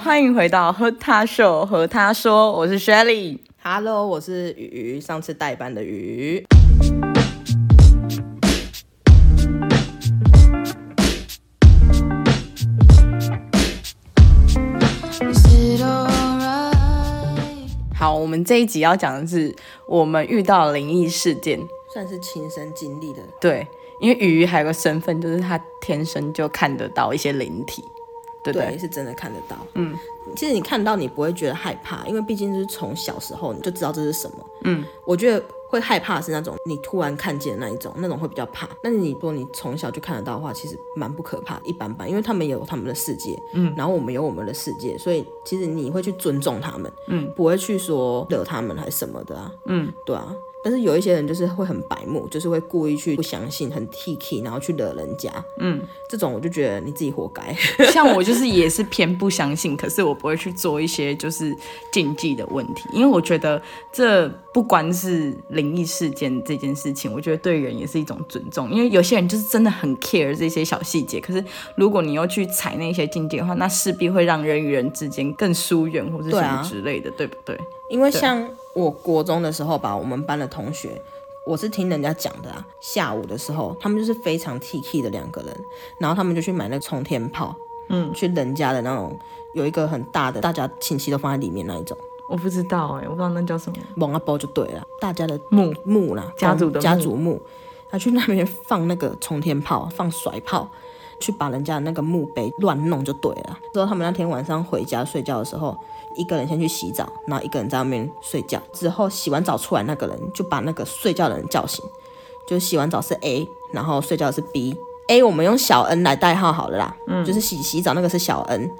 欢迎回到和他秀和他说，我是 Shelly。Hello，我是鱼，上次代班的鱼。好，我们这一集要讲的是我们遇到的灵异事件。算是亲身经历的，对，因为鱼还有个身份，就是他天生就看得到一些灵体，对不对？对，是真的看得到。嗯，其实你看到你不会觉得害怕，因为毕竟就是从小时候你就知道这是什么。嗯，我觉得会害怕的是那种你突然看见的那一种，那种会比较怕。但是你如果你从小就看得到的话，其实蛮不可怕，一般般，因为他们有他们的世界，嗯，然后我们有我们的世界，所以其实你会去尊重他们，嗯，不会去说惹他们还是什么的啊，嗯，对啊。但是有一些人就是会很白目，就是会故意去不相信，很 T K，然后去惹人家。嗯，这种我就觉得你自己活该。像我就是也是偏不相信，可是我不会去做一些就是禁忌的问题，因为我觉得这不光是灵异事件这件事情，我觉得对人也是一种尊重。因为有些人就是真的很 care 这些小细节，可是如果你要去踩那些禁忌的话，那势必会让人与人之间更疏远或者什么之类的，对,、不对？因为像我国中的时候吧，我们班的同学，我是听人家讲的啊。下午的时候，他们就是非常 T K 的两个人，然后他们就去买那个冲天炮，嗯，去人家的那种有一个很大的，大家亲戚都放在里面那一种，我不知道哎、我不知道那叫什么蒙阿包就对了，大家的墓墓啦，家族的家族墓，他去那边放那个冲天炮，放甩炮。去把人家的那个墓碑乱弄就对了。之后他们那天晚上回家睡觉的时候，一个人先去洗澡，然后一个人在外面睡觉。之后洗完澡出来，那个人就把那个睡觉的人叫醒，就洗完澡是 A，然后睡觉是 B。A 我们用小 N 来代号好了啦，嗯，就是洗洗澡那个是小 N，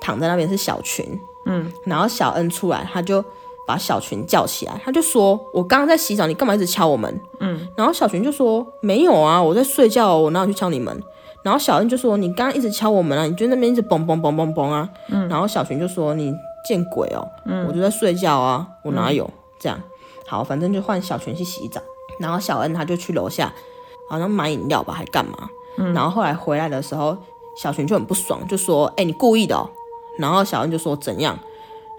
躺在那边是小群，嗯，然后小 N 出来，他就把小群叫起来，他就说：“我刚刚在洗澡，你干嘛一直敲我门？”嗯，然后小群就说：“没有啊，我在睡觉，我哪有去敲你门？”然后小恩就说：“你刚刚一直敲我们啊，你就那边一直嘣嘣嘣嘣嘣啊。”嗯，然后小群就说：“你见鬼哦，嗯，我就在睡觉啊，我哪有、这样？好，反正就换小群去洗澡，然后小恩他就去楼下，好像买饮料吧，还干嘛？嗯，然后后来回来的时候，小群就很不爽，就说：‘哎、你故意的哦。’然后小恩就说：‘怎样？’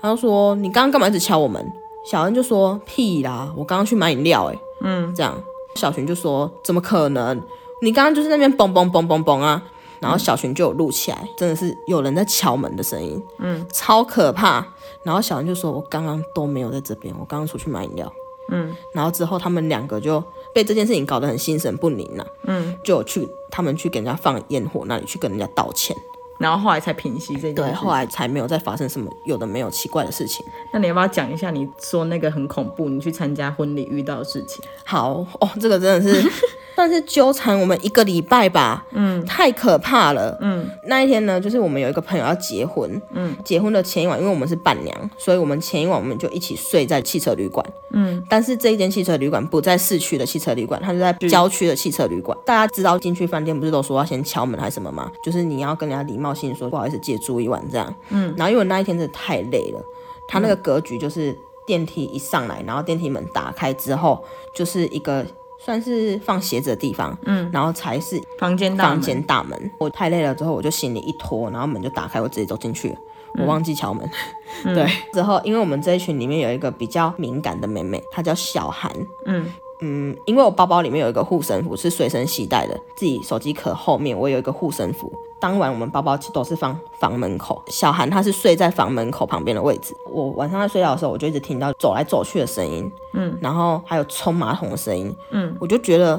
他就说：‘你刚刚干嘛一直敲我们？’小恩就说：‘屁啦，我刚刚去买饮料、欸。’哎，嗯，这样，小群就说：‘怎么可能？’你刚刚就是那边嘣嘣嘣嘣嘣啊，然后小群就有录起来，真的是有人在敲门的声音，嗯，超可怕。然后小云就说：“我刚刚都没有在这边，我刚刚出去买饮料。”嗯，然后之后他们两个就被这件事情搞得很心神不宁了、嗯，就有去他们去给人家放烟火那里去跟人家道歉，然后后来才平息这件对，事。后来才没有再发生什么有的没有奇怪的事情。那你要不要讲一下你说那个很恐怖，你去参加婚礼遇到的事情？好哦，这个真的是算是纠缠我们一个礼拜吧，嗯，太可怕了，嗯，那一天呢，就是我们有一个朋友要结婚，嗯，结婚的前一晚，因为我们是伴娘，所以我们前一晚我们就一起睡在汽车旅馆，嗯，但是这一间汽车旅馆不在市区的汽车旅馆，它是在郊区的汽车旅馆。大家知道进去饭店不是都说要先敲门还是什么吗？就是你要跟人家礼貌性说不好意思借住一晚这样，嗯，然后因为那一天真的太累了，他那个格局就是电梯一上来，然后电梯门打开之后就是一个。算是放鞋子的地方，嗯，然后才是房间大门房间大门。我太累了之后，我就行李一拖，然后门就打开，我直接走进去了。我忘记敲门，对。之后，因为我们这一群里面有一个比较敏感的妹妹，她叫小韩，嗯嗯，因为我包包里面有一个护身符是随身携带的，自己手机壳后面我有一个护身符。当晚我们包包都是放房门口，小韩他是睡在房门口旁边的位置。我晚上在睡觉的时候，我就一直听到走来走去的声音，嗯，然后还有冲马桶的声音，嗯，我就觉得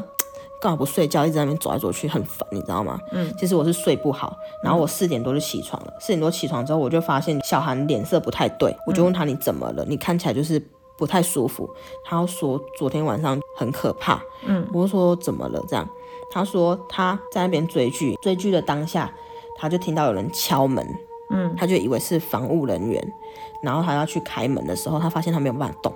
干嘛不睡觉，一直在那边走来走去，很烦，你知道吗？嗯，其实我是睡不好，然后我四点多就起床了，四点多起床之后，我就发现小韩脸色不太对，我就问他你怎么了？你看起来就是不太舒服。他要说昨天晚上很可怕，嗯，我就说怎么了？这样，他说他在那边追剧，追剧的当下，他就听到有人敲门，嗯，他就以为是防务人员，然后他要去开门的时候，他发现他没有办法动，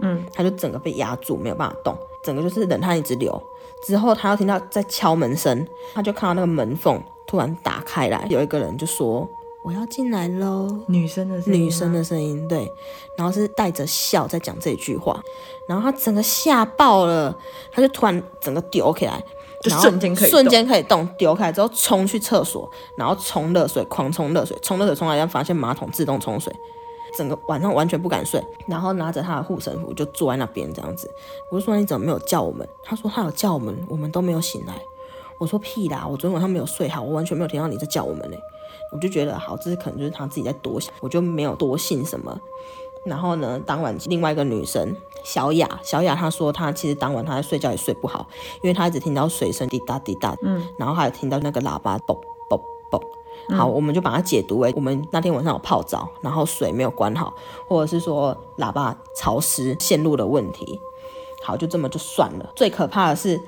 嗯，他就整个被压住，没有办法动，整个就是冷汗一直流。之后他又听到在敲门声，他就看到那个门缝突然打开来，有一个人就说：“我要进来喽。”女生的声女生的声音，对，然后是带着笑在讲这句话，然后他整个吓爆了，他就突然整个丢起来，就然后瞬间可以瞬间可以动，丢开之后冲去厕所，然后冲热水，狂冲热水，冲热水冲来，然后发现马桶自动冲水，整个晚上完全不敢睡，然后拿着他的护身符就坐在那边这样子。我就说你怎么没有叫我们？他说他有叫我们，我们都没有醒来。我说屁啦，我昨天晚上没有睡好，我完全没有听到你在叫我们呢、我就觉得好，这是可能就是他自己在多想，我就没有多信什么。然后呢，当晚另外一个女生小雅，小雅她说她其实当晚她在睡觉也睡不好，因为她一直听到水声滴答滴答，嗯，然后还有听到那个喇叭嘣嘣嘣。好，我们就把它解读为我们那天晚上有泡澡，然后水没有关好，或者是说喇叭潮湿线路的问题。好，就这么就算了。最可怕的是，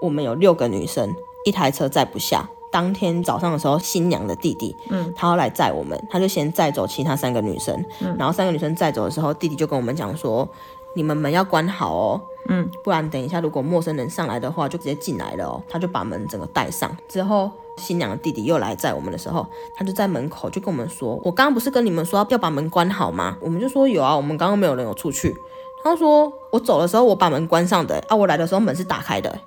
我们有六个女生，一台车载不下。当天早上的时候，新娘的弟弟，嗯，他要来载我们，他就先载走其他三个女生，嗯，然后三个女生载走的时候，弟弟就跟我们讲说，你们门要关好哦，嗯，不然等一下如果陌生人上来的话，就直接进来了哦。他就把门整个带上，之后新娘的弟弟又来载我们的时候，他就在门口就跟我们说，我刚刚不是跟你们说要把门关好吗？我们就说有啊，我们刚刚没有人有出去。他说我走的时候我把门关上的，啊，我来的时候门是打开的。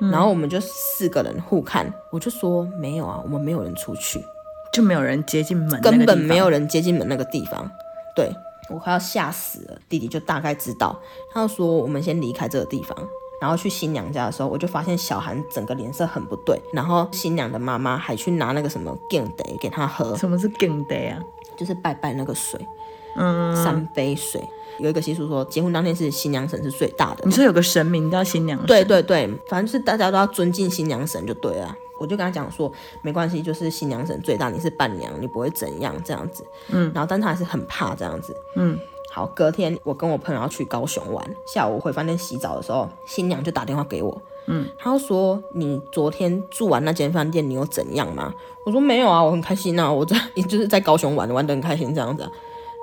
然后我们就四个人互看，我就说没有啊，我们没有人出去，就没有人接近门，根本没有。人接近门那个地方。对我快要吓死了，弟弟就大概知道，他就说我们先离开这个地方。然后去新娘家的时候，我就发现小韩整个脸色很不对，然后新娘的妈妈还去拿那个什么 g a 给他喝，什么是 g a day 啊？就是拜拜那个水，嗯，三杯水。有一个习俗说，结婚当天是新娘神是最大的。你说有个神明叫新娘神，对对对，反正就是大家都要尊敬新娘神就对了。我就跟他讲说，没关系，就是新娘神最大，你是伴娘，你不会怎样这样子。嗯，然后但他还是很怕这样子。嗯，好，隔天我跟我朋友要去高雄玩，下午回饭店洗澡的时候，新娘就打电话给我。嗯，他说你昨天住完那间饭店，你有怎样吗？我说没有啊，我很开心啊，我在 就是在高雄玩，玩得很开心这样子、啊。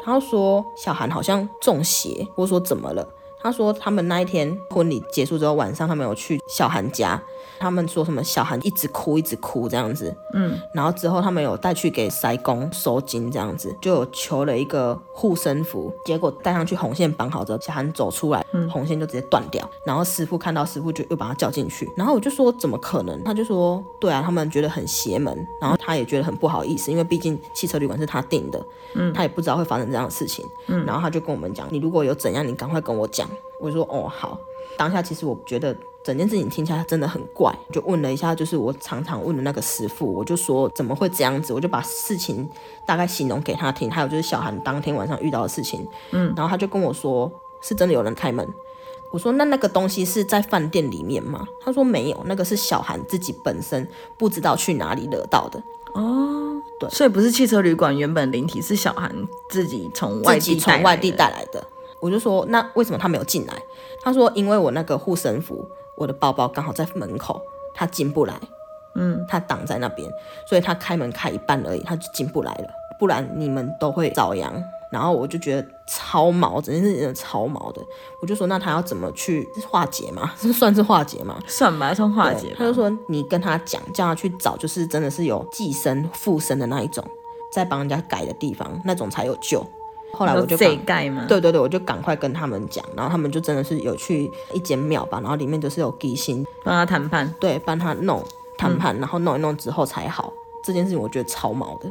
他说小韩好像中邪，我说怎么了？他说他们那一天婚礼结束之后，晚上他们有去小韩家，他们说什么小韩一直哭一直哭这样子，嗯，然后之后他们有带去给塞公收金这样子，就有求了一个护身符，结果带上去红线绑好之后，小韩走出来，红线就直接断掉，然后师傅看到师傅就又把他叫进去，然后我就说怎么可能？他就说对啊，他们觉得很邪门，然后他也觉得很不好意思，因为毕竟汽车旅馆是他订的，嗯，他也不知道会发生这样的事情，嗯，然后他就跟我们讲，你如果有怎样，你赶快跟我讲。我说哦好，当下其实我觉得整件事情听起来真的很怪，就问了一下，就是我常常问的那个师傅，我就说怎么会这样子，我就把事情大概形容给他听，还有就是小韩当天晚上遇到的事情，嗯，然后他就跟我说是真的有人开门，我说那那个东西是在饭店里面吗？他说没有，那个是小韩自己本身不知道去哪里惹到的，哦，对，所以不是汽车旅馆原本灵体，是小韩自己从外地从外地带带来的。我就说那为什么他没有进来？他说因为我那个护身符，我的包包刚好在门口，他进不来，嗯，他挡在那边，所以他开门开一半而已，他就进不来了。不然你们都会遭殃。然后我就觉得超毛，整件事情真的超毛的。我就说那他要怎么去化解嘛？这算是化解吗？算吧，算化解。他就说你跟他讲，叫他去找，就是真的是有寄生附身的那一种，在帮人家改的地方，那种才有救。后来我就这赶盖嘛？对对对，我就赶快跟他们讲，然后他们就真的是有去一间庙吧，然后里面就是有地心，帮他谈判。对，帮他弄谈判，然后弄一弄之后才好。这件事情我觉得超毛的，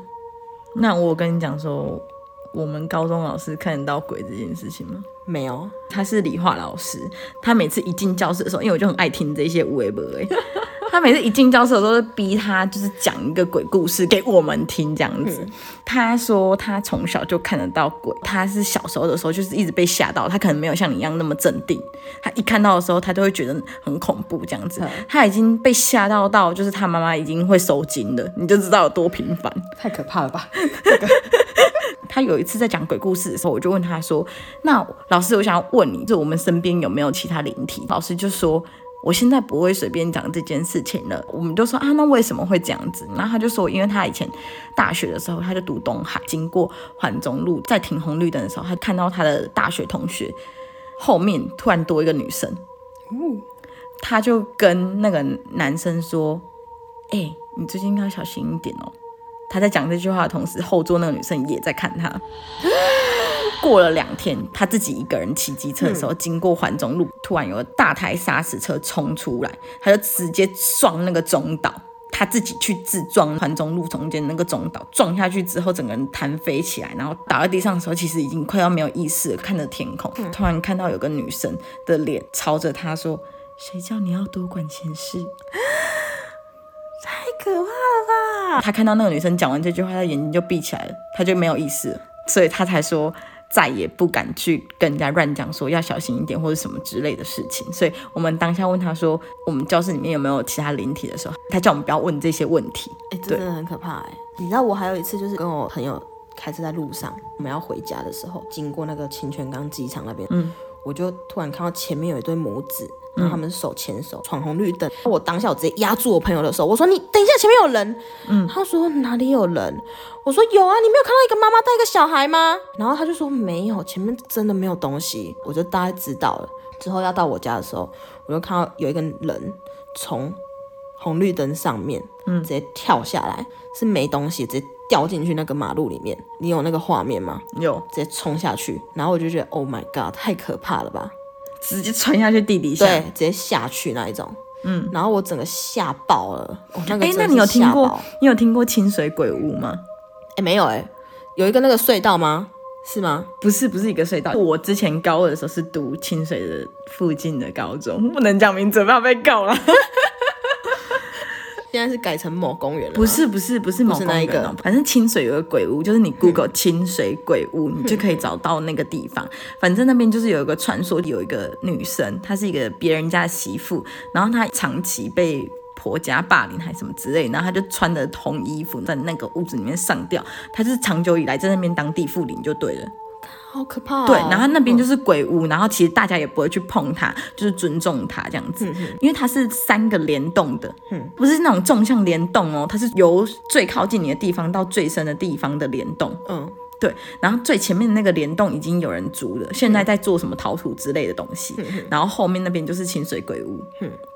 那我跟你讲说，我们高中老师看得到鬼这件事情吗？没有，他是理化老师，他每次一进教室的时候，因为我就很爱听这些无为不为，他每次一进教室都逼他就是讲一个鬼故事给我们听这样子。他说他从小就看得到鬼，他是小时候的时候就是一直被吓到，他可能没有像你一样那么镇定，他一看到的时候，他都会觉得很恐怖这样子。他已经被吓到到，就是他妈妈已经会收惊了，你就知道有多频繁。太可怕了吧？他有一次在讲鬼故事的时候，我就问他说：“那老师，我想要问你，就我们身边有没有其他灵体？”老师就说：“我现在不会随便讲这件事情了。”我们就说：“啊，那为什么会这样子？”然后他就说：“因为他以前大学的时候，他就读东海，经过环中路，在停红绿灯的时候，他看到他的大学同学后面突然多一个女生，他就跟那个男生说：“哎、你最近要小心一点哦。”他在讲这句话的同时，后座那个女生也在看他。过了两天，他自己一个人骑机车的时候，经过环中路，突然有个大台砂石车冲出来，他就直接撞那个中岛。他自己去自撞环中路中间那个中岛，撞下去之后，整个人弹飞起来，然后倒在地上的时候，其实已经快要没有意识了，看着天空，突然看到有个女生的脸朝着他说：“谁叫你要多管闲事？”太可怕了吧！他看到那个女生讲完这句话，他眼睛就闭起来了，他就没有意识了，所以他才说再也不敢去跟人家乱讲，说要小心一点或者什么之类的事情。所以我们当下问他说，我们教室里面有没有其他灵体的时候，他叫我们不要问这些问题。哎、这真的很可怕哎、你知道我还有一次就是跟我朋友开车在路上，我们要回家的时候，经过那个清泉岗机场那边，嗯，我就突然看到前面有一对母子。然后他们手牵手闯红绿灯，我当下我直接压住我朋友的手，我说：“你等一下，前面有人。”嗯，他说：“哪里有人？”我说：“有啊，你没有看到一个妈妈带一个小孩吗？”然后他就说：“没有，前面真的没有东西。”我就大概知道了。之后要到我家的时候，我就看到有一个人从红绿灯上面，嗯，直接跳下来，是没东西，直接掉进去那个马路里面。你有那个画面吗？有直接冲下去，然后我就觉得，Oh my god，太可怕了吧？直接穿下去地底下。对，直接下去那一种。嗯，然后我整个吓爆了。哦、那个哎、那你有听过？你有听过清水鬼屋吗？哎，没有哎、有一个那个隧道吗？是吗？不是，不是一个隧道。我之前高二的时候是读清水的附近的高中，不能讲名字，不要被告了。现在是改成某公园了？不是，不是，不是某公园哦反正清水有个鬼屋，就是你 Google 清水鬼屋，你就可以找到那个地方。反正那边就是有一个传说，有一个女生，她是一个别人家的媳妇，然后她长期被。婆家霸凌还是什么之类，然后她就穿着红衣服在那个屋子里面上吊，她就是长久以来在那边当地妇灵就对了。好可怕、哦。对，然后那边就是鬼屋，然后其实大家也不会去碰它，就是尊重它这样子，因为它是三个联动的，不是那种纵向联动哦，它是由最靠近你的地方到最深的地方的联动。嗯，对，然后最前面的那个联动已经有人租了，现在在做什么陶土之类的东西，然后后面那边就是清水鬼屋，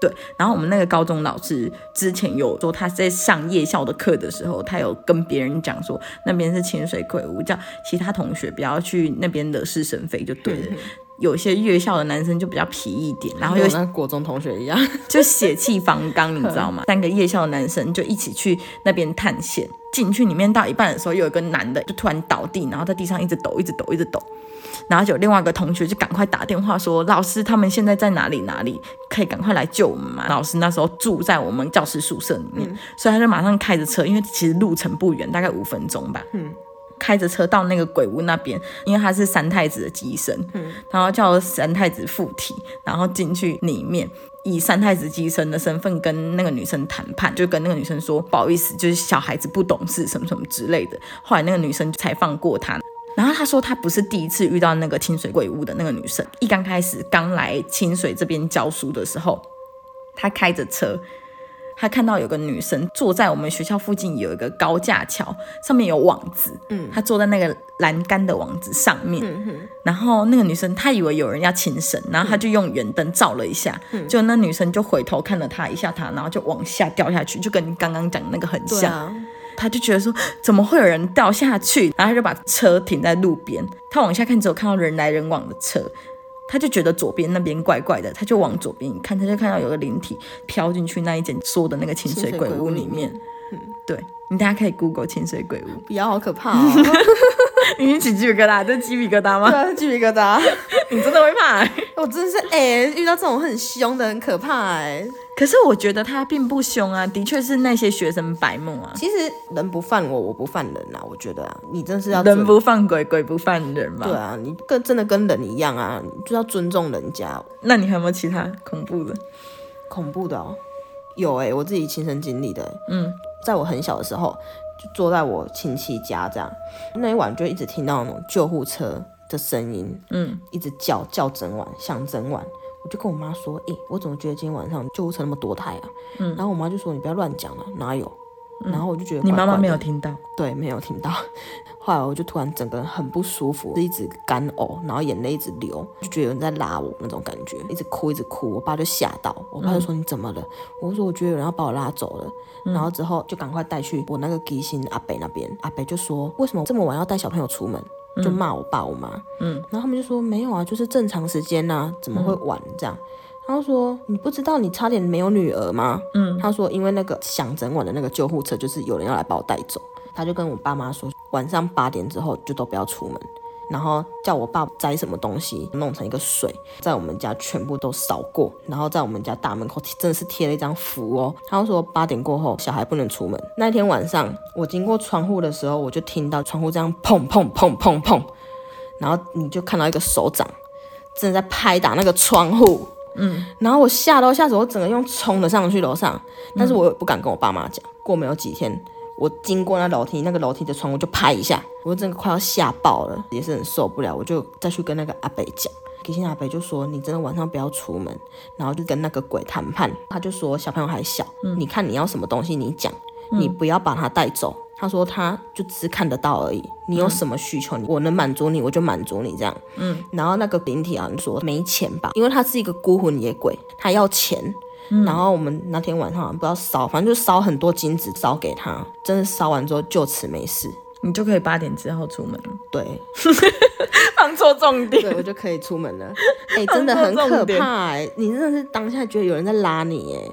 对，然后我们那个高中老师之前有说他在上夜校的课的时候，他有跟别人讲说那边是清水鬼屋，叫其他同学不要去那边惹是生非就对了。有些月校的男生就比较皮一点，然后又跟我那国中同学一样。就血气方刚，你知道吗？三个夜校的男生就一起去那边探险，进去里面到一半的时候，有一个男的就突然倒地，然后在地上一直抖，一直抖，一直抖。然后就有另外一个同学就赶快打电话说：“老师，他们现在在哪里？哪里可以赶快来救我们吗？”老师那时候住在我们教室宿舍里面，所以他就马上开着车，因为其实路程不远，大概五分钟吧。嗯。开着车到那个鬼屋那边，因为他是三太子的机身，然后叫三太子附体，然后进去里面，以三太子姬生的身份跟那个女生谈判，就跟那个女生说不好意思，就是小孩子不懂事什么什么之类的。后来那个女生才放过他。然后他说他不是第一次遇到那个清水鬼屋的那个女生，一刚开始刚来清水这边教书的时候，他开着车。他看到有个女生坐在我们学校附近有一个高架桥，上面有网子，嗯，她坐在那个栏杆的网子上面，然后那个女生她以为有人要轻生，然后她就用远灯照了一下，就那女生就回头看了他一下，她然后就往下掉下去，就跟你刚刚讲的那个很像。啊，他就觉得说，怎么会有人掉下去？然后他就把车停在路边，他往下看，只有看到人来人往的车，他就觉得左边那边怪怪的，他就往左边一看，他就看到有个灵体飘进去那一间说的那个清水鬼屋里面。对你大家可以 Google 清水鬼屋，比较好可怕哦。你起鸡皮疙瘩，这鸡皮疙瘩吗对吗？啊，鸡皮疙瘩。你真的会怕、欸？我真的是哎、遇到这种很凶的很可怕哎、可是我觉得他并不凶啊，的确是那些学生白目啊，其实人不犯我，我不犯人啊。我觉得啊，你真是要人不犯鬼，鬼不犯人嘛。对啊，你跟真的跟人一样啊，你就要尊重人家。那你还有没有其他恐怖的？恐怖的哦，有哎、我自己亲身经历的、欸。嗯，在我很小的时候，就坐在我亲戚家这样，那一晚就一直听到那种救护车的声音，嗯，一直叫叫整晚，响整晚。我就跟我妈说，诶、我怎么觉得今天晚上救护车那么多台啊？嗯，然后我妈就说你不要乱讲了，哪有？然后我就觉得你妈妈没有听到。对，没有听到。后来我就突然整个人很不舒服，一直干呕，然后眼泪一直流，就觉得有人在拉我那种感觉，一直哭一直哭。我爸就吓到，我爸就说、你怎么了？我说我觉得有人要把我拉走了。然后之后就赶快带去我那个吉星阿北那边，阿北就说为什么这么晚要带小朋友出门？就骂我爸我妈，嗯，然后他们就说没有啊，就是正常时间呐、怎么会晚这样？然后说你不知道你差点没有女儿吗？嗯，他说因为那个响整晚的那个救护车就是有人要来把我带走，他就跟我爸妈说晚上八点之后就都不要出门。然后叫我爸摘什么东西，弄成一个水，在我们家全部都扫过，然后在我们家大门口贴真的是贴了一张符哦。他说八点过后小孩不能出门。那天晚上我经过窗户的时候，我就听到窗户这样砰砰砰砰砰，然后你就看到一个手掌正在拍打那个窗户，嗯，然后我吓到吓死，我整个用冲了上去楼上，但是我也不敢跟我爸妈讲。过没有几天。我经过那楼梯，那个楼梯的窗户就拍一下，我真的快要吓爆了，也是很受不了，我就再去跟那个阿北讲，给信阿北就说你真的晚上不要出门，然后就跟那个鬼谈判，他就说小朋友还小，你看你要什么东西你讲，你不要把他带走。他说他就只看得到而已，你有什么需求，我能满足你我就满足你这样。嗯，然后那个灵体啊说没钱吧，因为他是一个孤魂野鬼，他要钱。然后我们那天晚上不知道烧，反正就烧很多金子烧给他，真的烧完之后就此没事，你就可以八点之后出门，对，放错重点。对我就可以出门了。哎、真的很可怕哎、你真的是当下觉得有人在拉你哎、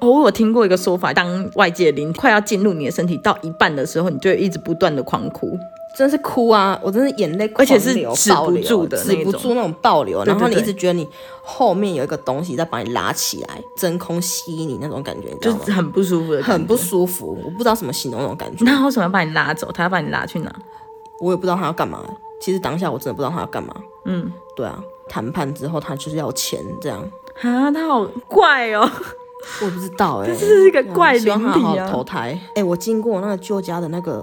哦，我有听过一个说法，当外界灵快要进入你的身体到一半的时候，你就一直不断的狂哭。真的是哭啊！我真的眼泪而且是止不住的止不住那种爆流，对然后你一直觉得你后面有一个东西在把你拉起来，真空吸你那种感觉？就是很不舒服的，很不舒服，我不知道怎么形容那种感觉，那他为什么要把你拉走？他要把你拉去哪？我也不知道他要干嘛。其实当下我真的不知道他要干嘛。嗯，对啊，谈判之后他就是要钱这样，啊，他好怪哦，我也不知道哎、这是一个怪希望灵体他好好投啊。胎。哎、我经过那个舅家的那个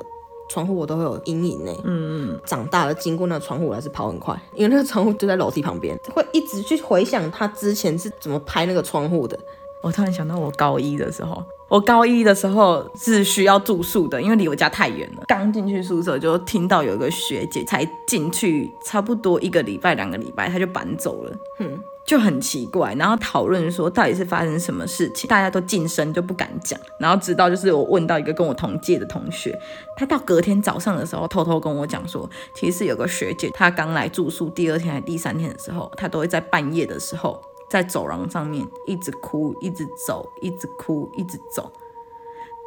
窗户，我都会有阴影呢。嗯嗯，长大了经过那个窗户，我还是跑很快，因为那个窗户就在楼梯旁边，会一直去回想他之前是怎么拍那个窗户的。我突然想到，我高一的时候，我高一的时候是需要住宿的，因为离我家太远了。刚进去宿舍就听到有一个学姐才进去差不多一个礼拜、两个礼拜，她就搬走了。嗯，就很奇怪，然后讨论说到底是发生什么事情，大家都噤声就不敢讲，然后直到就是我问到一个跟我同届的同学，他到隔天早上的时候偷偷跟我讲说，其实有个学姐，她刚来住宿第二天还第三天的时候，她都会在半夜的时候在走廊上面一直哭，一直走，一直哭，一直走，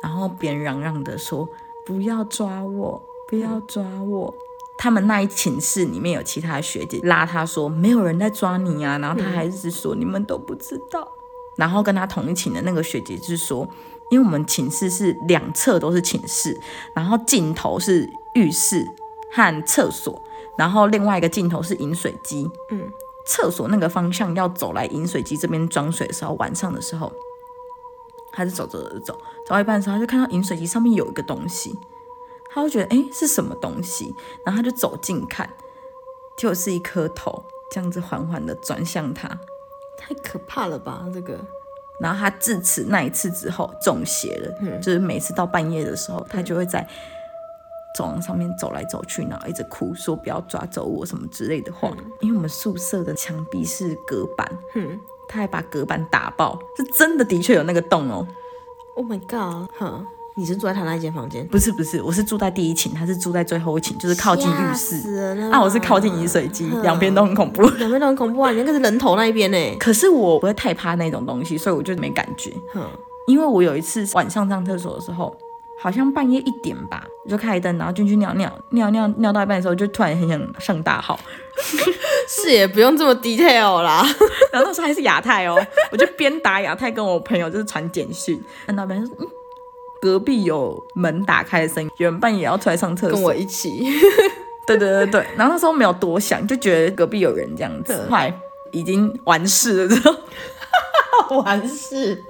然后边嚷嚷的说不要抓我，不要抓我。他们那一寝室里面有其他学姐拉他说没有人在抓你啊，然后他还是说、你们都不知道。然后跟他同一寝的那个学姐就是说，因为我们寝室是两侧都是寝室，然后尽头是浴室和厕所，然后另外一个尽头是饮水机。嗯，厕所那个方向要走来饮水机这边装水的时候，晚上的时候，他就走走走走，走到一半的时候，他就看到饮水机上面有一个东西，他就觉得诶是什么东西，然后他就走近看，就是一颗头，这样子缓缓的转向他。太可怕了吧？这个然后他自此那一次之后中邪了，就是每次到半夜的时候，他就会在走廊上面走来走去，然后一直哭，说不要抓走我什么之类的话。因为我们宿舍的墙壁是隔板，嗯他还把隔板打爆，是真的的确有那个洞哦。，Oh my god，哈，你是住在他那一间房间？不是不是，我是住在第一寝，他是住在最后一寝，就是靠近浴吓室。死人了啊，我是靠近饮水机，两边都很恐怖。两边都很恐怖啊！你那个是人头那一边呢。可是我不会太怕那种东西，所以我就没感觉。哼，因为我有一次晚上上厕所的时候，好像半夜一点吧，我就开灯，然后进去尿尿，尿尿尿到一半的时候，就突然很想上大号，是也不用这么 detail 啦。然后那时候还是亚太哦，我就边打亚太跟我朋友就是传简讯，看到边说嗯。隔壁有门打开的声音，有人半夜要出来上厕所，跟我一起，对对对对，然后那时候没有多想，就觉得隔壁有人这样子，后来已经完事了之后，完事。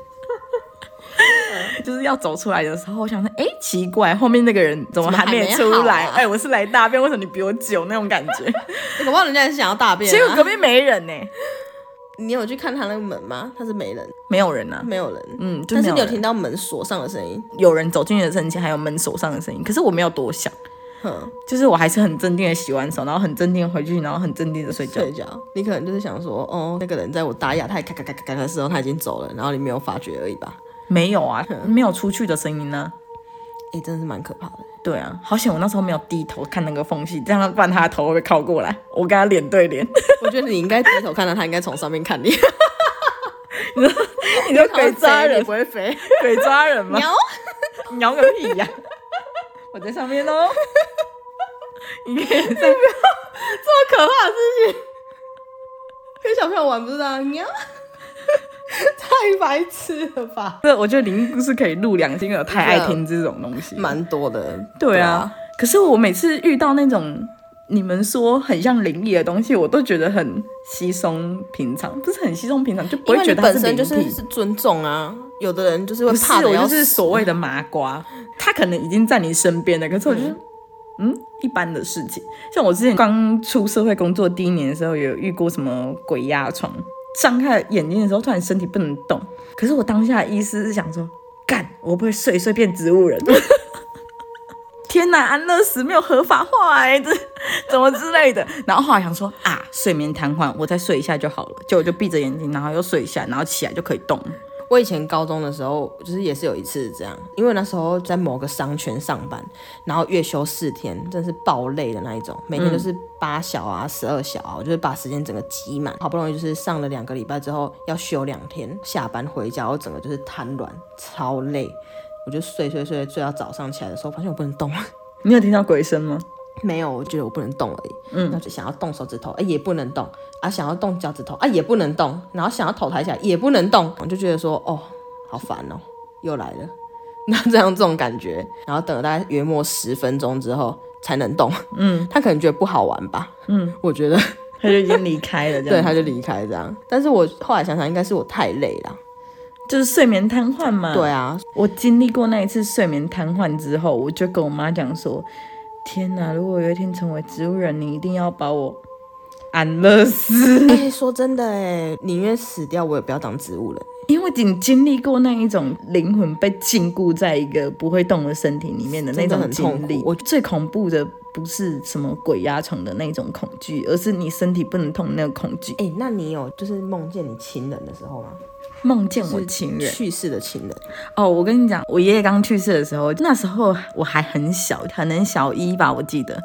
就是要走出来的时候，我想说，哎，奇怪，后面那个人怎么还没出来？哎、我是来大便，为什么你比我久？那种感觉？我忘了人家是想要大便、啊。结果隔壁没人呢、你有去看他那个门吗？他是没人，没有人啊。没有人。嗯，就但是你有听到门锁上的声音？有人走进去的声音，还有门锁上的声音，可是我没有多想，哼，就是我还是很镇定的洗完手，然后很镇定的回去，然后很镇定的睡觉。睡觉。你可能就是想说，哦，那个人在我打哑，他咔咔咔咔咔的时候他已经走了，然后你没有发觉而已吧？没有啊，没有出去的声音呢、哎、真的是蛮可怕的。对啊，好险我那时候没有低头看那个缝隙，这样不然他的头会不会靠过来，我跟他脸对脸。我觉得你应该低头看到他，应该从上面看你。你说鬼抓人你不会飞。鬼抓人吗？喵，鸟个屁呀、我在上面哦。你可以在这么可怕的事情，跟小朋友玩不是这样喵，太白痴了吧？这我觉得灵异故事可以录两集，因为我太爱听这种东西。蛮多的。对啊，可是我每次遇到那种你们说很像灵异的东西，我都觉得很稀松平常，不是很稀松平常，就不会觉得它本身就是是尊重啊，有的人就是会不是，怕我就是所谓的麻瓜，他可能已经在你身边了，可是我觉得，嗯，一般的事情。像我之前刚出社会工作第一年的时候，有遇过什么鬼压床，张开眼睛的时候，突然身体不能动，可是我当下的意思是想说，干，我不会睡一睡变植物人？天哪，安乐死没有合法化哎、这 怎么之类的？然后后来想说啊，睡眠瘫痪，我再睡一下就好了。就我就闭着眼睛，然后又睡一下，然后起来就可以动了。我以前高中的时候，就是也是有一次这样，因为那时候在某个商圈上班，然后月休四天，真是爆累的那一种，每天就是八小啊、十二小，就是把时间整个挤满，好不容易就是上了两个礼拜之后要休两天，下班回家我整个就是瘫软，超累，我就睡睡睡睡到早上起来的时候，发现我不能动了。你有听到鬼声吗？没有，我觉得我不能动而已。嗯，那就想要动手指头，哎、也不能动啊；想要动脚趾头，啊，也不能动。然后想要头抬起来，也不能动。我就觉得说，哦，好烦哦，又来了。那这样这种感觉，然后等了大概约莫十分钟之后才能动。嗯，他可能觉得不好玩吧。嗯，我觉得他就已经离开了，这 对，样他就离开这样。但是我后来想想，应该是我太累了。就是睡眠瘫痪嘛。对，啊，我经历过那一次睡眠瘫痪之后，我就跟我妈讲说：“天哪，如果有一天成为植物人，你一定要把我安乐死，哎、说真的，哎，宁愿死掉，我也不要当植物人。因为你经历过那一种灵魂被禁锢在一个不会动的身体里面的那种经历。我最恐怖的不是什么鬼压床的那种恐惧，而是你身体不能动那个恐惧。哎、那你有就是梦见你亲人的时候吗？梦见我情人，去世的情人。哦，我跟你讲，我爷爷刚去世的时候，那时候我还很小，可能小一吧，我记得。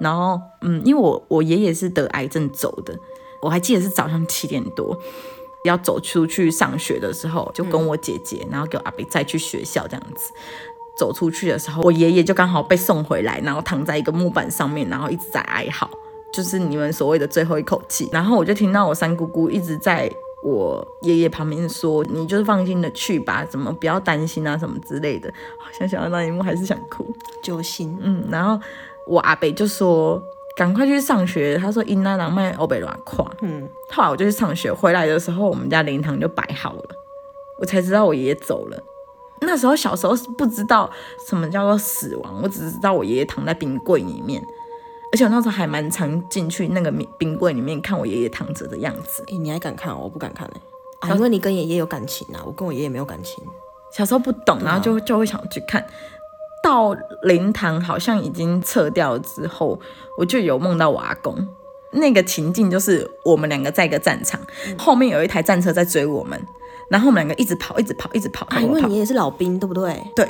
然后，嗯，因为我我爷爷是得癌症走的，我还记得是早上七点多，要走出去上学的时候，就跟我姐姐，然后给我阿伯载去学校这样子。走出去的时候，我爷爷就刚好被送回来，然后躺在一个木板上面，然后一直在哀嚎，就是你们所谓的最后一口气。然后我就听到我三姑姑一直在我爷爷旁边说：“你就是放心的去吧，怎么不要担心啊，什么之类的。”好想想到那一幕还是想哭。揪心，嗯，然后我阿北就说：“赶快去上学。”他说：“因那郎卖欧北软跨。”嗯，后来我就去上学，回来的时候我们家灵堂就摆好了，我才知道我爷爷走了。那时候小时候是不知道什么叫做死亡，我只知道我爷爷躺在冰柜里面，而且我那时候还蛮常进去那个冰冰柜里面看我爷爷躺着的样子。哎、你还敢看、哦？我不敢看哎、啊，因为你跟爷爷有感情啊，我跟我爷爷没有感情。小时候不懂，然后就就会想去看。到灵堂好像已经撤掉了之后，我就有梦到我阿公。那个情境就是我们两个在一个战场，后面有一台战车在追我们，然后我们两个一直跑，一直跑，一直跑，啊，因为跑你爷爷是老兵，对不对？对。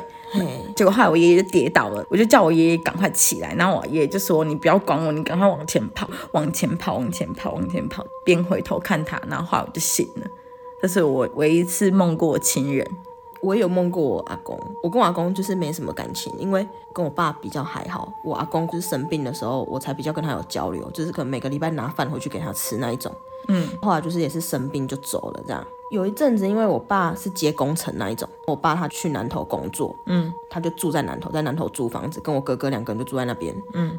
结果后来我爷爷就跌倒了，我就叫我爷爷赶快起来，然后我爷爷就说：“你不要管我，你赶快往前跑，往前跑，往前跑，往前跑。”边回头看他，然后后来我就醒了。这是我唯一一次梦过我亲人。我也有梦过我阿公，我跟我阿公就是没什么感情，因为跟我爸比较还好。我阿公就是生病的时候，我才比较跟他有交流，就是可能每个礼拜拿饭回去给他吃那一种。嗯，后来就是也是生病就走了这样。有一阵子，因为我爸是接工程那一种，我爸他去南头工作，嗯，他就住在南头，在南头租房子，跟我哥哥两个人就住在那边。嗯，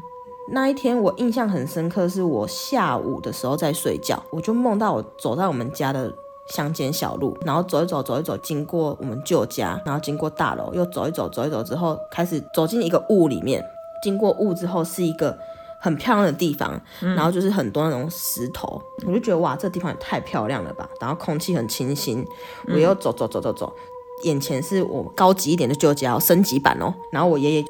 那一天我印象很深刻，是我下午的时候在睡觉，我就梦到我走在我们家的乡间小路，然后走一走，走一走，经过我们旧家，然后经过大楼，又走一走，走一走之后，开始走进一个雾里面。经过雾之后，是一个很漂亮的地方，然后就是很多那种石头，我就觉得哇，这地方也太漂亮了吧！然后空气很清新，我又走走走走走，眼前是我高级一点的旧家、哦，升级版哦。然后我爷爷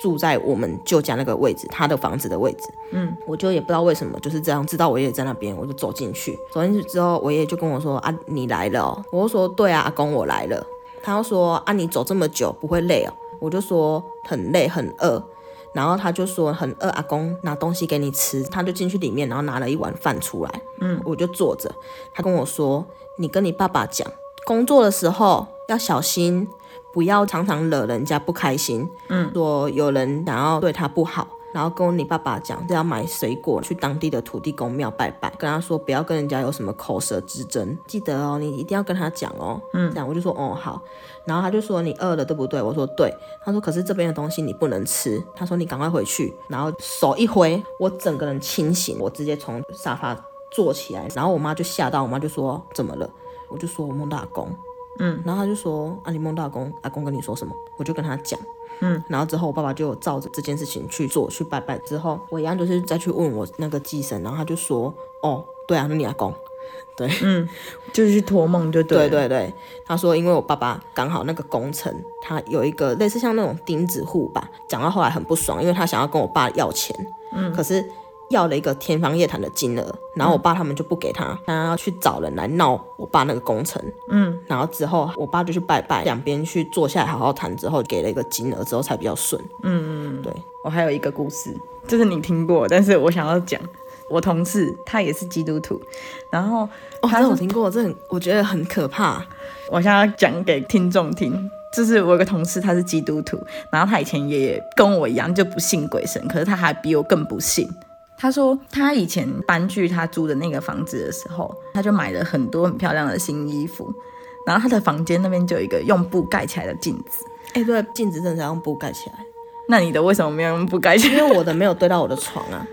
住在我们旧家那个位置，他的房子的位置。嗯，我就也不知道为什么就是这样，知道我爷爷在那边，我就走进去。走进去之后，我爷爷就跟我说：“啊，你来了、哦。”我就说：“对啊，阿公，我来了。”他又说：“啊，你走这么久不会累哦？”我就说很累很饿，然后他就说很饿，阿公拿东西给你吃，他就进去里面，然后拿了一碗饭出来，嗯，我就坐着，他跟我说，你跟你爸爸讲，工作的时候要小心，不要常常惹人家不开心，嗯，说有人想要对他不好。然后跟你爸爸讲，要买水果去当地的土地公庙拜拜，跟他说不要跟人家有什么口舌之争，记得哦，你一定要跟他讲哦。嗯，这样我就说哦好，然后他就说你饿了对不对？我说对。他说可是这边的东西你不能吃。他说你赶快回去。然后手一挥，我整个人清醒，我直接从沙发坐起来。然后我妈就吓到，我妈就说怎么了？我就说我梦到阿公。嗯，然后他就说啊你梦到阿公，阿公跟你说什么？我就跟他讲。嗯，然后之后我爸爸就照着这件事情去做，去拜拜。之后我一样就是再去问我那个祭神，然后他就说，哦，对啊，那你阿公，对，嗯，就是去托梦就对。对对对，他说因为我爸爸刚好那个工程，他有一个类似像那种钉子户吧，讲到后来很不爽，因为他想要跟我爸要钱，嗯，可是。要了一个天方夜谭的金额，然后我爸他们就不给他，他要去找人来闹我爸那个工程，嗯，然后之后我爸就去拜拜，两边去坐下来好好谈，之后给了一个金额之后才比较顺，嗯嗯，对。我还有一个故事，就是你听过，但是我想要讲，我同事他也是基督徒，然后他我听过，这很我觉得很可怕，我想要讲给听众听，就是我有个同事他是基督徒，然后他以前也跟我一样就不信鬼神，可是他还比我更不信。他说，他以前搬去他租的那个房子的时候，他就买了很多很漂亮的新衣服，然后他的房间那边就有一个用布盖起来的镜子。哎，对，镜子真的要用布盖起来。那你的为什么没有用布盖起来？因为我的没有对到我的床啊。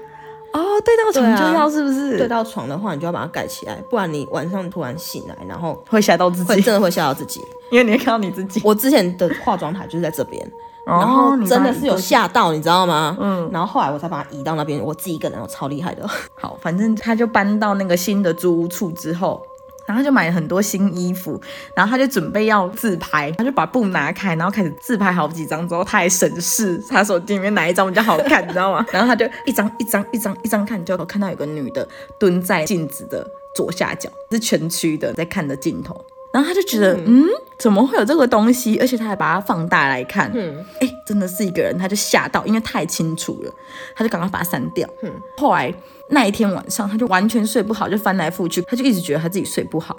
哦，对到床就要是不是？对到床的话，你就要把它盖起来，不然你晚上突然醒来，然后会吓到自己，会真的会吓到自己，因为你会看到你自己。我之前的化妆台就是在这边。然后真的是有吓到，你知道吗？嗯，然后后来我才把它移到那边，我自己一个人，我超厉害的。好，反正他就搬到那个新的租屋处之后，然后就买了很多新衣服，然后他就准备要自拍，他就把布拿开，然后开始自拍好几张之后，他还审视他手机里面哪一张比较好看，你知道吗？然后他就一张一张一张一张看，就看到有个女的蹲在镜子的左下角，是全区的在看的镜头。然后他就觉得，嗯，怎么会有这个东西？而且他还把它放大来看，嗯，哎，真的是一个人，他就吓到，因为太清楚了，他就赶快把它删掉。嗯，后来那一天晚上，他就完全睡不好，就翻来覆去，他就一直觉得他自己睡不好。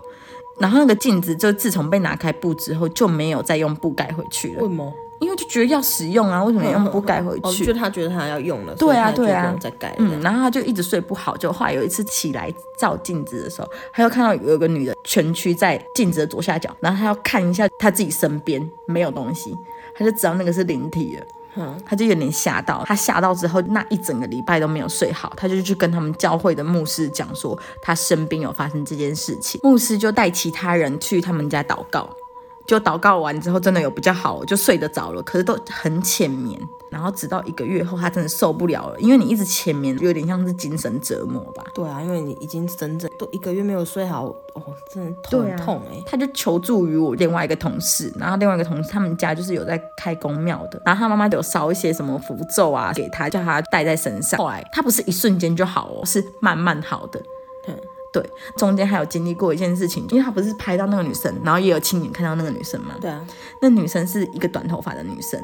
然后那个镜子就自从被拿开布之后，就没有再用布盖回去了。为什么？因为就觉得要使用啊，为什么要用布盖回去？就他觉得他要用了，对啊，对啊，再盖。嗯，然后他就一直睡不好，就后来有一次起来照镜子的时候，他又看到有个女的蜷曲在镜子的左下角，然后他要看一下他自己身边没有东西，他就知道那个是灵体了。他就有点吓到，他吓到之后那一整个礼拜都没有睡好，他就去跟他们教会的牧师讲说他身边有发生这件事情，牧师就带其他人去他们家祷告。就祷告完之后，真的有比较好，就睡得着了。可是都很浅眠，然后直到一个月后，他真的受不了了，因为你一直浅眠，有点像是精神折磨吧。对啊，因为你已经整整都一个月没有睡好，哦，真的痛痛哎。他就求助于我另外一个同事，然后另外一个同事他们家就是有在开公庙的，然后他妈妈有烧一些什么符咒啊给他，叫他带在身上。后来他不是一瞬间就好哦，是慢慢好的。嗯。对，中间还有经历过一件事情，因为他不是拍到那个女生，然后也有亲眼看到那个女生嘛。对啊，那女生是一个短头发的女生，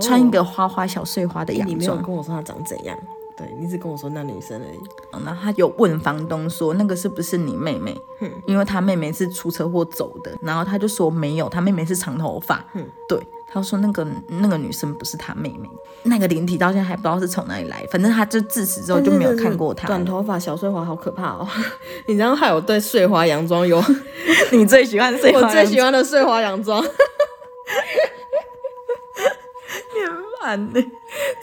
穿一个花花小碎花的洋装。你没有跟我说她长怎样？对，你只跟我说那女生而已。然后他有问房东说，那个是不是你妹妹？嗯，因为他妹妹是出车祸走的。然后他就说没有，他妹妹是长头发。嗯，对。他说：“那个那个女生不是他妹妹，那个灵体到现在还不知道是从哪里来。反正他就自此之后就没有看过她。短头发小碎花好可怕哦！你知道还有对碎花洋装有 你最喜欢碎花？我最喜欢的碎花洋装。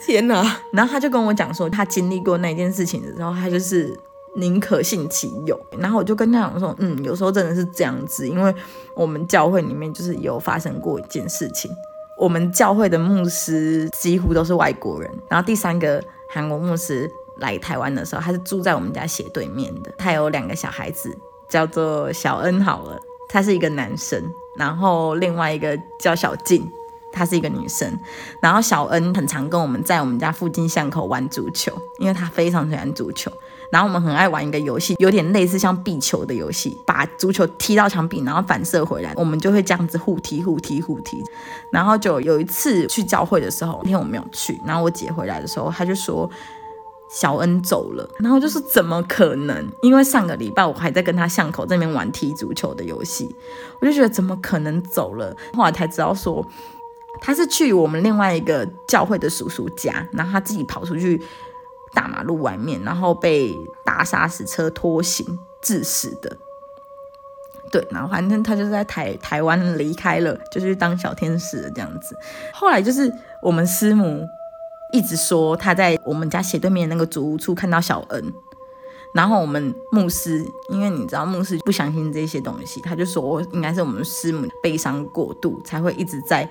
天哪！然后他就跟我讲说，他经历过那件事情的时候，他就是宁可信其有。然后我就跟他讲说，嗯，有时候真的是这样子，因为我们教会里面就是有发生过一件事情。”我们教会的牧师几乎都是外国人，然后第三个韩国牧师来台湾的时候，他是住在我们家斜对面的。他有两个小孩子，叫做小恩好了，他是一个男生，然后另外一个叫小静，她是一个女生，然后小恩很常跟我们在我们家附近巷口玩足球，因为她非常喜欢足球。然后我们很爱玩一个游戏，有点类似像壁球的游戏，把足球踢到墙壁，然后反射回来，我们就会这样子互踢、互踢、互踢。然后就有一次去教会的时候，那天我没有去，然后我姐回来的时候，她就说小恩走了，然后就是怎么可能？因为上个礼拜我还在跟她巷口这边玩踢足球的游戏，我就觉得怎么可能走了？后来才知道说他是去我们另外一个教会的叔叔家，然后他自己跑出去。大马路外面，然后被大砂石车拖行致死的。对，然后反正他就是在台台湾离开了，就去当小天使这样子。后来就是我们师母一直说他在我们家斜对面那个主屋处看到小恩，然后我们牧师，因为你知道牧师不相信这些东西，他就说应该是我们师母悲伤过度才会一直在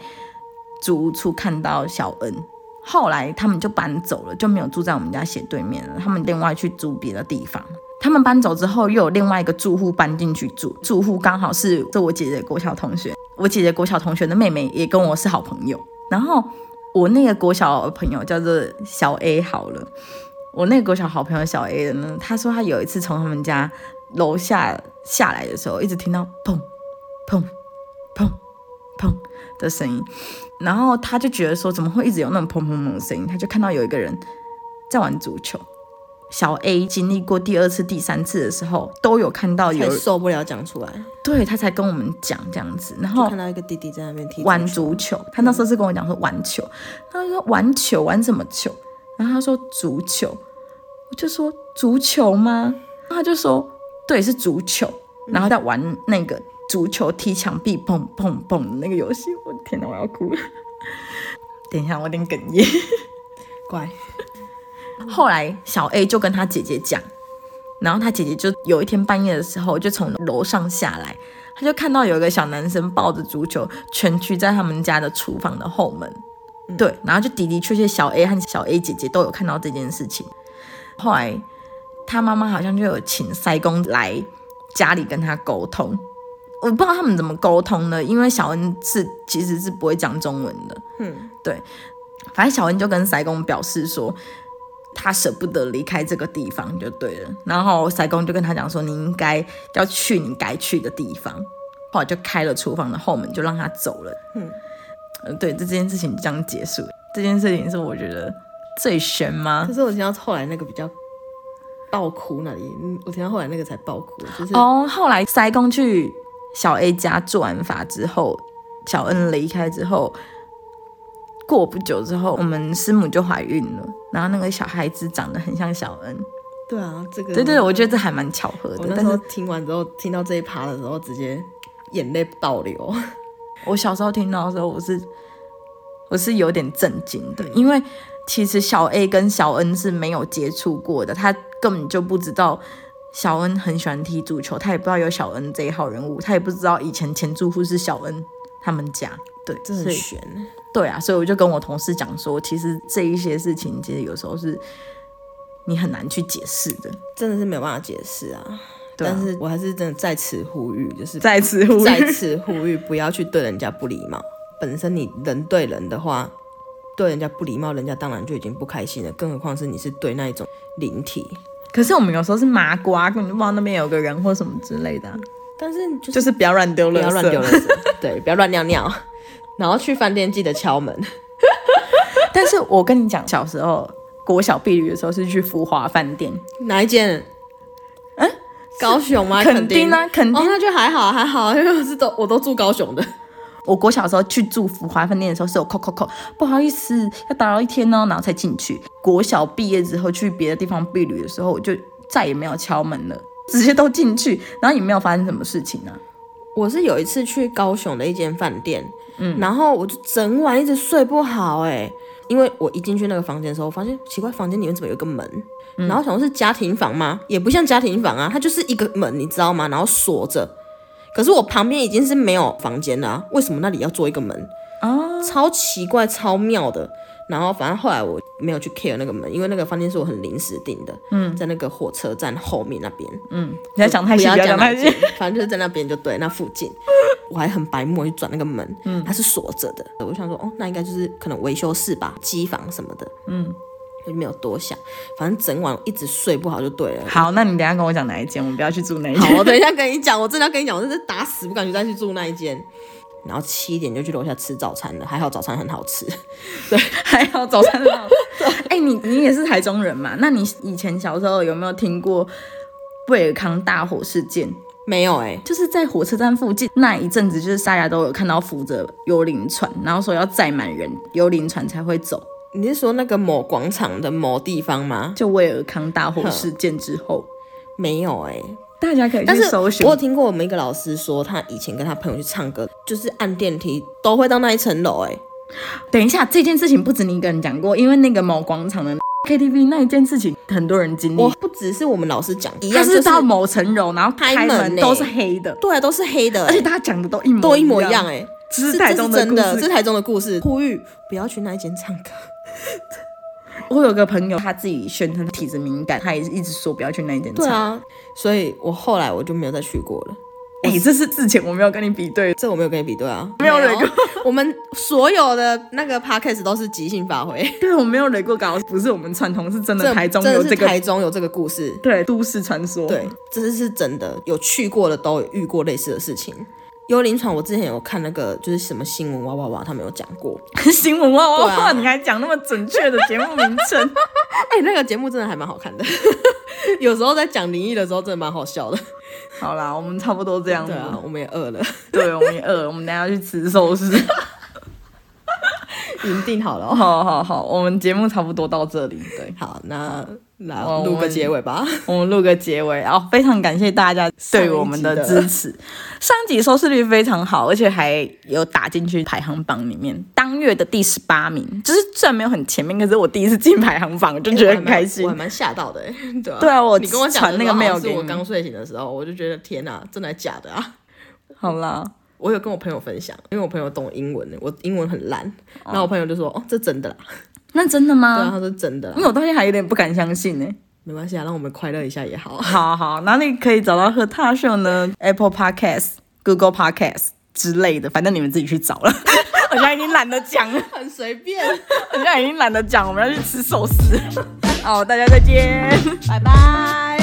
租屋处看到小恩。后来他们就搬走了，就没有住在我们家斜对面了。他们另外去租别的地方。他们搬走之后，又有另外一个住户搬进去住。住户刚好是这我姐姐国小同学，我姐姐国小同学的妹妹也跟我是好朋友。然后我那个国小朋友叫做小 A 好了，我那个国小好朋友小 A 的呢，他说他有一次从他们家楼下下来的时候，一直听到砰砰砰砰的声音。然后他就觉得说，怎么会一直有那种砰砰砰的声音？他就看到有一个人在玩足球。小 A 经历过第二次、第三次的时候，都有看到有受不了讲出来，对他才跟我们讲这样子。然后看到一个弟弟在那边踢玩足球，他那时候是跟我讲说玩球，他说玩球玩什么球？然后他说足球，我就说足球吗？他就说对，是足球，然后在玩那个。足球踢墙壁，砰砰砰那个游戏，我天哪，我要哭了。等一下，我有点哽咽。乖。后来小 A 就跟他姐姐讲，然后他姐姐就有一天半夜的时候，就从楼上下来，他就看到有一个小男生抱着足球，蜷曲在他们家的厨房的后门。对，然后就的的确确，小 A 和小 A 姐姐都有看到这件事情。后来他妈妈好像就有请塞工来家里跟他沟通。我不知道他们怎么沟通的，因为小恩是其实是不会讲中文的。嗯，对，反正小恩就跟塞公表示说，他舍不得离开这个地方就对了。然后塞公就跟他讲说，你应该要去你该去的地方。后来就开了厨房的后门，就让他走了。嗯，对，这件事情就这样结束。这件事情是我觉得最悬吗？可是我听到后来那个比较爆哭那里，我听到后来那个才爆哭，就是哦，后来塞公去。小 A 家做完法之后，小恩离开之后，过不久之后，我们师母就怀孕了，然后那个小孩子长得很像小恩。对啊，这个对对，我觉得这还蛮巧合的。我那时候听完之后，听到这一趴的时候，直接眼泪倒流。我小时候听到的时候，我是我是有点震惊的，因为其实小 A 跟小恩是没有接触过的，他根本就不知道。小恩很喜欢踢足球，他也不知道有小恩这一号人物，他也不知道以前前住户是小恩他们家。对，这很悬。对啊，所以我就跟我同事讲说，其实这一些事情，其实有时候是你很难去解释的，真的是没有办法解释啊。但是我还是真的在此呼吁，就是在此呼吁，在此呼吁，不要去对人家不礼貌。本身你人对人的话，对人家不礼貌，人家当然就已经不开心了，更何况是你是对那一种灵体。可是我们有时候是麻瓜，根本就不知道那边有个人或什么之类的。但是就是不要乱丢了，不要乱丢了，对，不要乱尿尿。然后去饭店记得敲门。但是我跟你讲，小时候国小毕旅的时候是去福华饭店，哪一间？嗯，高雄吗？肯定啊，肯定。哦那就还好，还好，因为我是都我都住高雄的。我国小时候去住福华饭店的时候是有扣扣扣，不好意思，要打扰一天哦，然后才进去。国小毕业之后去别的地方避旅的时候，我就再也没有敲门了，直接都进去，然后也没有发生什么事情啊。我是有一次去高雄的一间饭店，嗯，然后我就整晚一直睡不好，哎，因为我一进去那个房间的时候，我发现奇怪，房间里面怎么有个门？然后想说是家庭房吗？也不像家庭房啊，它就是一个门，你知道吗？然后锁着。可是我旁边已经是没有房间了，为什么那里要做一个门啊？超奇怪，超妙的。然后反正后来我没有去 care 那个门，因为那个饭店是我很临时订的，嗯，在那个火车站后面那边，嗯，你在讲太细，不要讲太细，反正就是在那边就对，那附近。我还很白目去转那个门，嗯，它是锁着的。我想说，哦，那应该就是可能维修室吧，机房什么的，嗯，我就没有多想，反正整晚一直睡不好就对了。好，那你等一下跟我讲哪一间，我们不要去住那一间。好，我等一下跟你讲，我真的要跟你讲，我真是打死不敢去再去住那一间。然后七点就去楼下吃早餐了，还好早餐很好吃。对，还好早餐很好吃。哎、你你也是台中人嘛？那你以前小时候有没有听过贝尔康大火事件？没有哎、就是在火车站附近那一阵子，就是大家都有看到扶着幽灵船，然后说要载满人，幽灵船才会走。你是说那个某广场的某地方吗？就威尔康大火事件之后，没有哎、大家可以但是去搜寻我。有听过我们一个老师说，他以前跟他朋友去唱歌，就是按电梯都会到那一层楼哎、等一下，这件事情不止你一个人讲过，因为那个某广场的 KTV 那一件事情，很多人经历我。不只是我们老师讲，一他样是是到某层楼，然后开开门都是黑的，对啊，都是黑的、欸，而且大家讲的都一模都一模一样哎、这是是台中故这是真的，这是事。台中的故事。呼吁不要去那一间唱歌。我有个朋友，他自己宣称体质敏感，他也是一直说不要去那一间唱。对啊，所以我后来我就没有再去过了。哎、这是之前我没有跟你比对，这我没有跟你比对啊，没有累过。我们所有的那个 podcast 都是即兴发挥，对我没有雷过稿，不是我们串通，是真的这台中有这个台中有这个故事。对都市传说。对，这是是真的，有去过的都有遇过类似的事情。幽灵船，我之前有看那个，就是什么新闻哇哇哇，他们有讲过。新闻哇哇哇，啊你还讲那么准确的节目名称？哎、那个节目真的还蛮好看的，有时候在讲灵异的时候，真的蛮好笑的。好啦，我们差不多这样子。我们也饿了，对，我们也饿了，我们等一下去吃寿司。已经定好了哦。好好好，我们节目差不多到这里。对，好，那来哦录个结尾吧。我们录个结尾，然后非常感谢大家对我们的支持。上集收视率非常好，而且还有打进去排行榜里面，当月的第十八名。就是虽然没有很前面，可是我第一次进排行榜，我就觉得很开心我还。蛮吓到的、欸，对啊，对啊我你跟我讲传那个没有是我刚睡醒的时候，我就觉得天哪、真的假的啊？好啦，我有跟我朋友分享，因为我朋友懂英文的，我英文很烂，然后我朋友就说：“哦，这真的啦。那真的吗对啊，他说真的啦因，为我到现在还有点不敢相信呢、没关系啊，让我们快乐一下也好。好好，哪里可以找到和踏秀呢？Apple Podcast、Google Podcast 之类的，反正你们自己去找了。我现在已经懒得讲了，很随便，我现在已经懒得讲，我们要去吃寿司。好，大家再见。拜拜。